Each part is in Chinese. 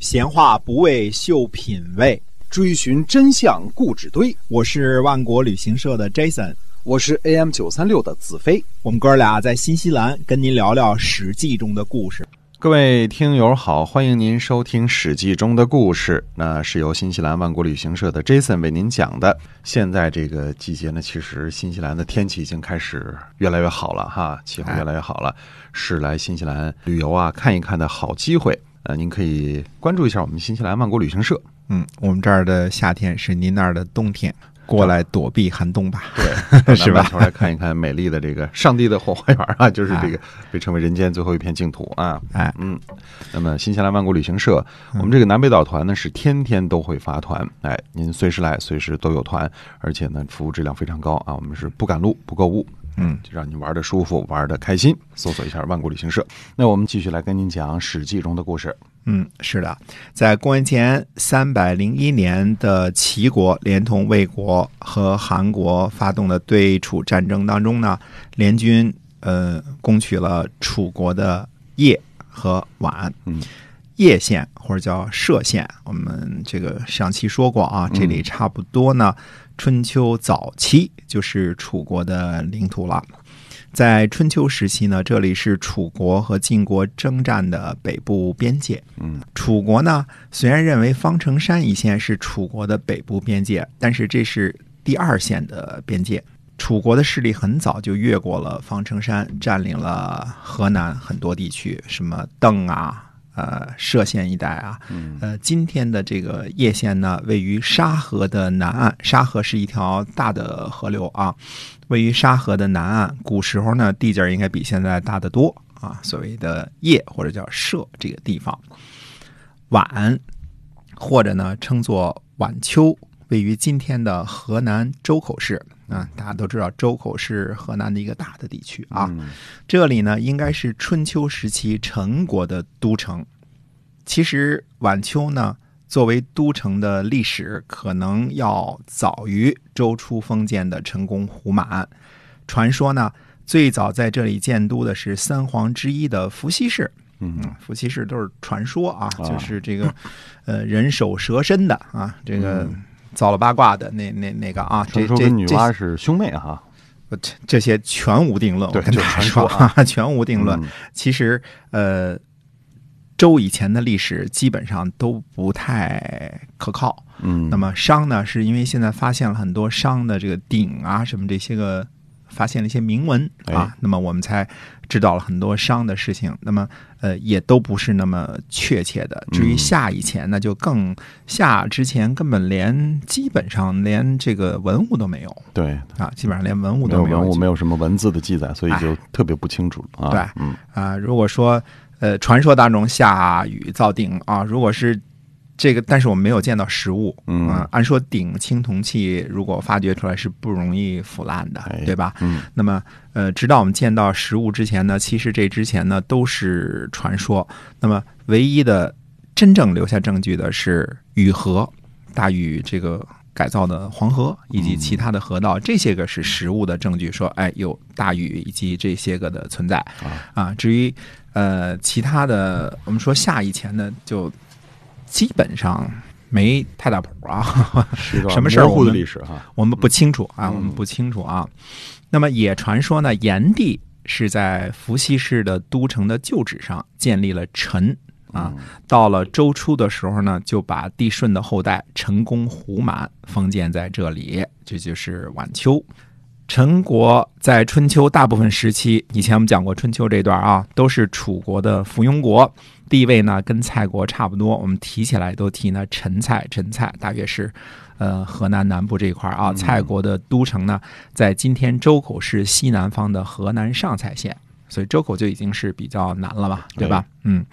闲话不为秀品味，追寻真相固执堆。我是万国旅行社的 Jason，我是 AM 九三六的子飞。我们哥俩在新西兰跟您聊聊《史记》中的故事。各位听友好，欢迎您收听《史记》中的故事。那是由新西兰万国旅行社的 Jason 为您讲的。现在这个季节呢，其实新西兰的天气已经开始越来越好了哈，气候越来越好了，是来新西兰旅游啊看一看的好机会。呃，您可以关注一下我们新西兰万国旅行社。嗯，我们这儿的夏天是您那儿的冬天，过来躲避寒冬吧。对，是吧来看一看美丽的这个上帝的后花园啊，就是这个被称为人间最后一片净土啊。哎，嗯，那么新西兰万国旅行社，我们这个南北岛团呢是天天都会发团，哎，您随时来，随时都有团，而且呢服务质量非常高啊。我们是不赶路不购物，嗯，就让你玩的舒服，玩的开心。搜索一下万国旅行社。那我们继续来跟您讲《史记》中的故事。嗯，是的，在公元前三百零一年的齐国连同魏国和韩国发动的对楚战争当中呢，联军呃攻取了楚国的邺和宛。嗯，叶县或者叫歙县，我们这个上期说过啊，这里差不多呢，春秋早期就是楚国的领土了。在春秋时期呢，这里是楚国和晋国征战的北部边界。嗯，楚国呢，虽然认为方城山一线是楚国的北部边界，但是这是第二线的边界。楚国的势力很早就越过了方城山，占领了河南很多地区，什么邓啊、呃歙县一带啊。嗯呃，今天的这个叶县呢，位于沙河的南岸。沙河是一条大的河流啊，位于沙河的南岸。古时候呢，地界应该比现在大得多啊。所谓的叶或者叫歙这个地方，宛或者呢称作宛丘，位于今天的河南周口市啊。大家都知道，周口是河南的一个大的地区啊。嗯这里呢，应该是春秋时期陈国的都城。其实晚秋呢，作为都城的历史，可能要早于周初封建的陈宫胡满。传说呢，最早在这里建都的是三皇之一的伏羲氏。嗯嗯，伏羲氏都是传说啊，啊就是这个，呃，人首蛇身的啊，这个造了八卦的那那那个啊，这这女娲是兄妹哈。不这这些全无定论，我跟大家就是传说说啊啊，全无定论。嗯其实，呃，周以前的历史基本上都不太可靠。嗯，那么商呢，是因为现在发现了很多商的这个鼎啊，什么这些个，发现了一些铭文啊哎，那么我们才知道了很多商的事情。那么，呃，也都不是那么确切的。至于嗯夏以前，那就更夏之前根本连基本上连这个文物都没有对，啊，基本上连文物没有都没有。文物，没有什么文字的记载，所以就哎特别不清楚了啊。对嗯啊，如果说呃传说当中下雨造鼎啊，如果是这个，但是我们没有见到实物，嗯啊按说鼎青铜器如果发掘出来是不容易腐烂的，哎对吧？嗯那么呃，直到我们见到实物之前呢，其实这之前呢都是传说。那么唯一的真正留下证据的是雨河，大禹这个。改造的黄河以及其他的河道，这些个是实物的证据，说哎有大禹以及这些个的存在啊啊。至于呃其他的，我们说夏以前呢，就基本上没太大谱啊。什么事儿糊的我们历史哈。我们不清楚啊，嗯我们不清楚啊。那么也传说呢，炎帝是在伏羲氏的都城的旧址上建立了陈啊。到了周初的时候呢，就把帝舜的后代陈公胡满封建在这里，这就是宛丘。陈国在春秋大部分时期，以前我们讲过春秋这段啊，都是楚国的附庸国，地位呢跟蔡国差不多。我们提起来都提呢陈蔡，陈蔡大约是呃河南南部这一块啊。蔡国的都城呢，在今天周口市西南方的河南上蔡县，所以周口就已经是比较难了嘛，对吧？嗯，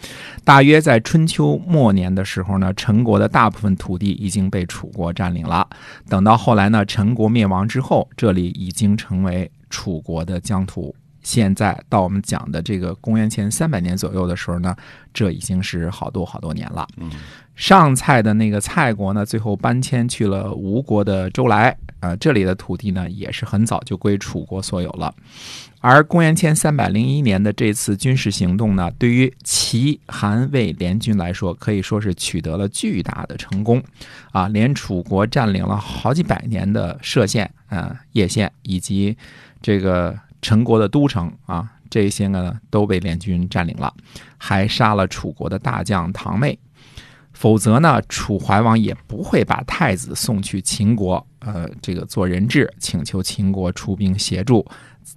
大约在春秋末年的时候呢，陈国的大部分土地已经被楚国占领了。等到后来呢，陈国灭亡之后，这里已经成为楚国的疆土。现在到我们讲的这个公元前三百年左右的时候呢，这已经是好多好多年了。嗯上蔡的那个蔡国呢，最后搬迁去了吴国的周来，呃，这里的土地呢也是很早就归楚国所有了。而公元前三百零一年的这次军事行动呢，对于齐、韩、魏联军来说，可以说是取得了巨大的成功，啊，连楚国占领了好几百年的歙县、呃叶县以及这个陈国的都城啊，这些呢都被联军占领了，还杀了楚国的大将唐妹。否则呢，楚怀王也不会把太子送去秦国，呃，这个做人质，请求秦国出兵协助，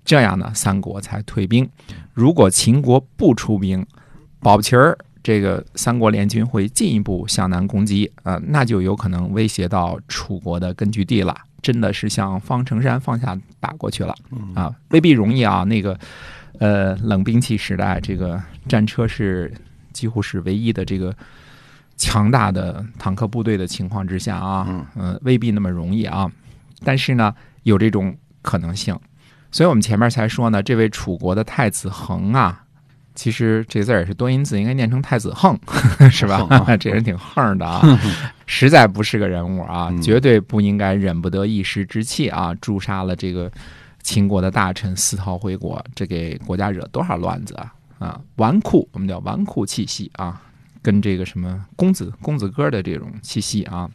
这样呢，三国才退兵。如果秦国不出兵，保不齐儿这个三国联军会进一步向南攻击，呃，那就有可能威胁到楚国的根据地了，真的是向方城山放下打过去了啊，未必容易啊。那个，呃，冷兵器时代，这个战车是几乎是唯一的这个。强大的坦克部队的情况之下啊，嗯呃，未必那么容易啊。但是呢，有这种可能性，所以我们前面才说呢，这位楚国的太子恒啊，其实这字儿也是多音字，应该念成太子横，是吧？横 这人挺横的啊，实在不是个人物啊，嗯绝对不应该忍不得一时之气啊，诛杀了这个秦国的大臣，私逃回国，这给国家惹多少乱子啊！啊，纨绔，我们叫纨绔气息啊。跟这个什么公子公子哥的这种气息啊。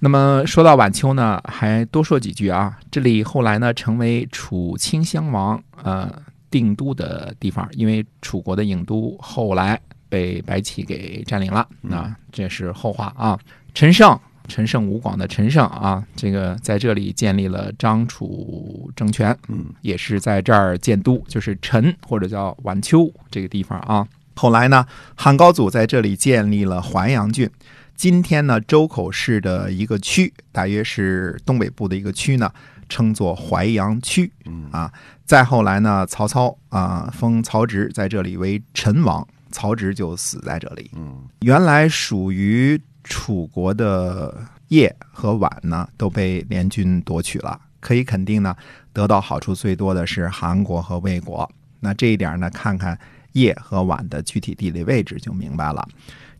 那么说到晚秋呢，还多说几句啊。这里后来呢，成为楚顷襄王呃定都的地方，因为楚国的郢都后来被白起给占领了那，这是后话啊。陈胜，陈胜吴广的陈胜啊，这个在这里建立了张楚政权，嗯也是在这儿建都，就是陈或者叫晚秋这个地方啊。后来呢，汉高祖在这里建立了淮阳郡。今天呢，周口市的一个区，大约是东北部的一个区呢，称作淮阳区。嗯啊，再后来呢，曹操啊封曹植在这里为陈王，曹植就死在这里。嗯原来属于楚国的邺和宛呢，都被联军夺取了。可以肯定呢，得到好处最多的是韩国和魏国。那这一点呢，看看邺和宛的具体地理位置就明白了。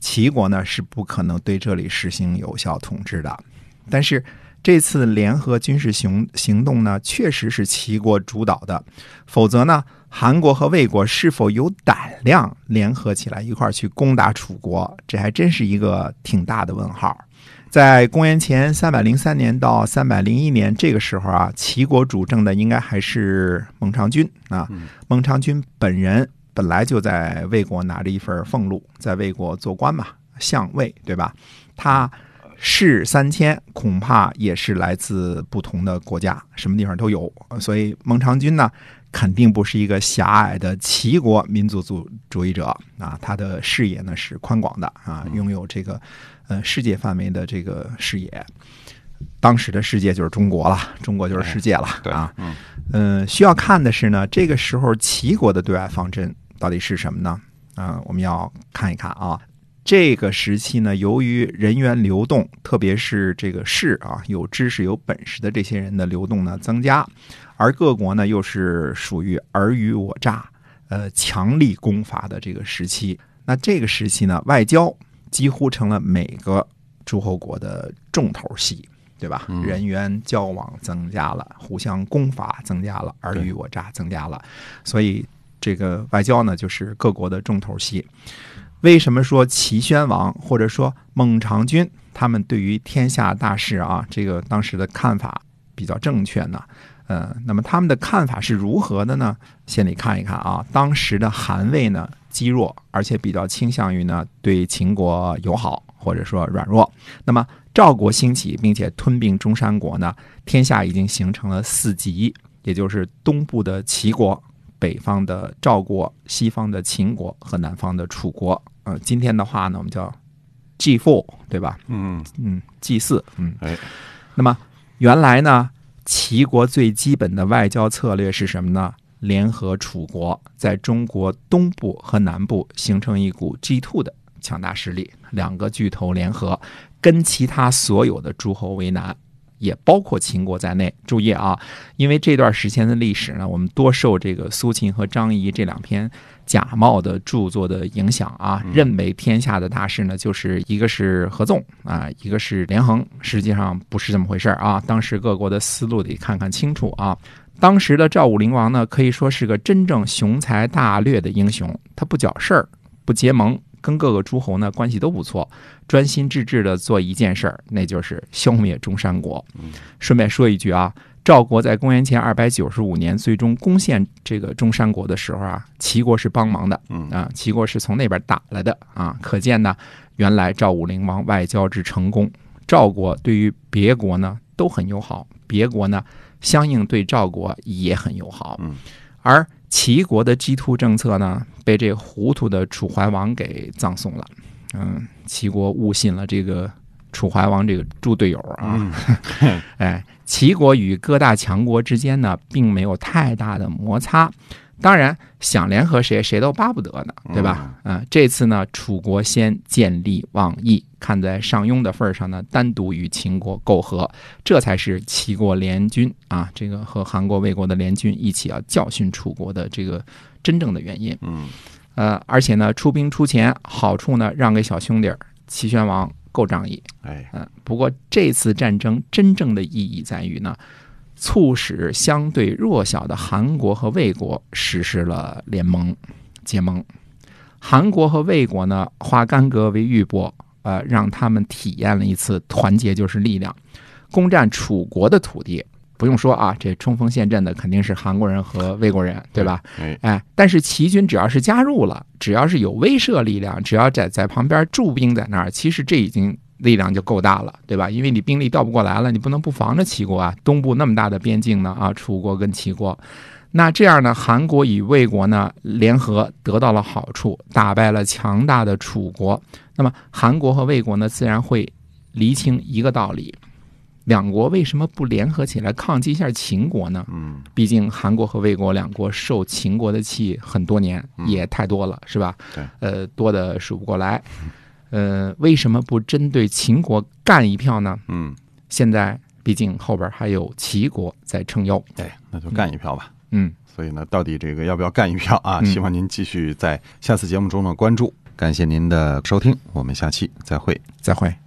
齐国呢是不可能对这里实行有效统治的，但是这次联合军事行行动呢，确实是齐国主导的，否则呢，韩国和魏国是否有胆量联合起来一块儿去攻打楚国，这还真是一个挺大的问号。在公元前三百零三年到三百零一年这个时候啊，齐国主政的应该还是孟尝君啊。孟尝君本人本来就在魏国拿着一份俸禄，在魏国做官嘛，相魏对吧？他士三千，恐怕也是来自不同的国家，什么地方都有。所以孟尝君呢，肯定不是一个狭隘的齐国民族主主义者啊，他的视野呢是宽广的啊，拥有这个呃世界范围的这个视野。当时的世界就是中国了，中国就是世界了对啊。嗯嗯，需要看的是呢，这个时候齐国的对外方针到底是什么呢？啊、我们要看一看啊。这个时期呢，由于人员流动，特别是这个士啊，有知识、有本事的这些人的流动呢增加，而各国呢又是属于尔虞我诈、呃强力攻伐的这个时期。那这个时期呢，外交几乎成了每个诸侯国的重头戏。对吧？嗯人员交往增加了，互相攻伐增加了，尔虞我诈增加了，所以这个外交呢，就是各国的重头戏。为什么说齐宣王或者说孟尝君他们对于天下大事啊，这个当时的看法比较正确呢？呃，那么他们的看法是如何的呢？先得看一看啊，当时的韩魏呢积弱，而且比较倾向于呢对秦国友好或者说软弱。那么赵国兴起，并且吞并中山国呢，天下已经形成了四极，也就是东部的齐国、北方的赵国、西方的秦国和南方的楚国。呃，今天的话呢，我们叫 G four，对吧？嗯嗯，G 四，嗯，哎，那么原来呢，齐国最基本的外交策略是什么呢？联合楚国，在中国东部和南部形成一股 G two 的强大势力，两个巨头联合，跟其他所有的诸侯为难，也包括秦国在内。注意啊，因为这段时间的历史呢，我们多受这个苏秦和张仪这两篇假冒的著作的影响啊，认为天下的大事呢，就是一个是合纵啊，一个是连横，实际上不是这么回事啊。当时各国的思路得看看清楚啊。当时的赵武灵王呢，可以说是个真正雄才大略的英雄，他不搅事儿，不结盟。跟各个诸侯呢关系都不错，专心致志的做一件事儿，那就是消灭中山国。顺便说一句啊，赵国在公元前二百九十五年最终攻陷这个中山国的时候啊，齐国是帮忙的，啊，齐国是从那边打来的啊，可见呢，原来赵武灵王外交之成功，赵国对于别国呢都很友好，别国呢相应对赵国也很友好，而。齐国的基突政策呢，被这糊涂的楚怀王给葬送了。嗯，齐国误信了这个楚怀王这个猪队友啊。哎，齐国与各大强国之间呢，并没有太大的摩擦。当然，想联合谁，谁都巴不得呢，对吧？啊，这次呢，楚国先建立望义，看在上庸的份上呢，单独与秦国媾和，这才是齐国联军啊，这个和韩国、魏国的联军一起要教训楚国的这个真正的原因。嗯，呃，而且呢，出兵出钱，好处呢让给小兄弟儿，齐宣王够仗义。哎，嗯，不过这次战争真正的意义在于呢。促使相对弱小的韩国和魏国实施了联盟结盟。韩国和魏国呢，化干戈为玉帛，呃，让他们体验了一次团结就是力量。攻占楚国的土地，不用说啊，这冲锋陷阵的肯定是韩国人和魏国人，对吧？哎，但是齐军只要是加入了，只要是有威慑力量，只要在在旁边驻兵在那儿，其实这已经。力量就够大了，对吧？因为你兵力调不过来了，你不能不防着齐国啊。东部那么大的边境呢，啊，楚国跟齐国，那这样呢，韩国与魏国呢联合得到了好处，打败了强大的楚国。那么韩国和魏国呢，自然会厘清一个道理：两国为什么不联合起来抗击一下秦国呢？嗯，毕竟韩国和魏国两国受秦国的气很多年，也太多了，是吧？对，呃，多的数不过来。呃，为什么不针对秦国干一票呢？嗯，现在毕竟后边还有齐国在撑腰，哎，那就干一票吧。嗯，所以呢，到底这个要不要干一票啊？希望您继续在下次节目中的关注。感谢您的收听，我们下期再会，再会。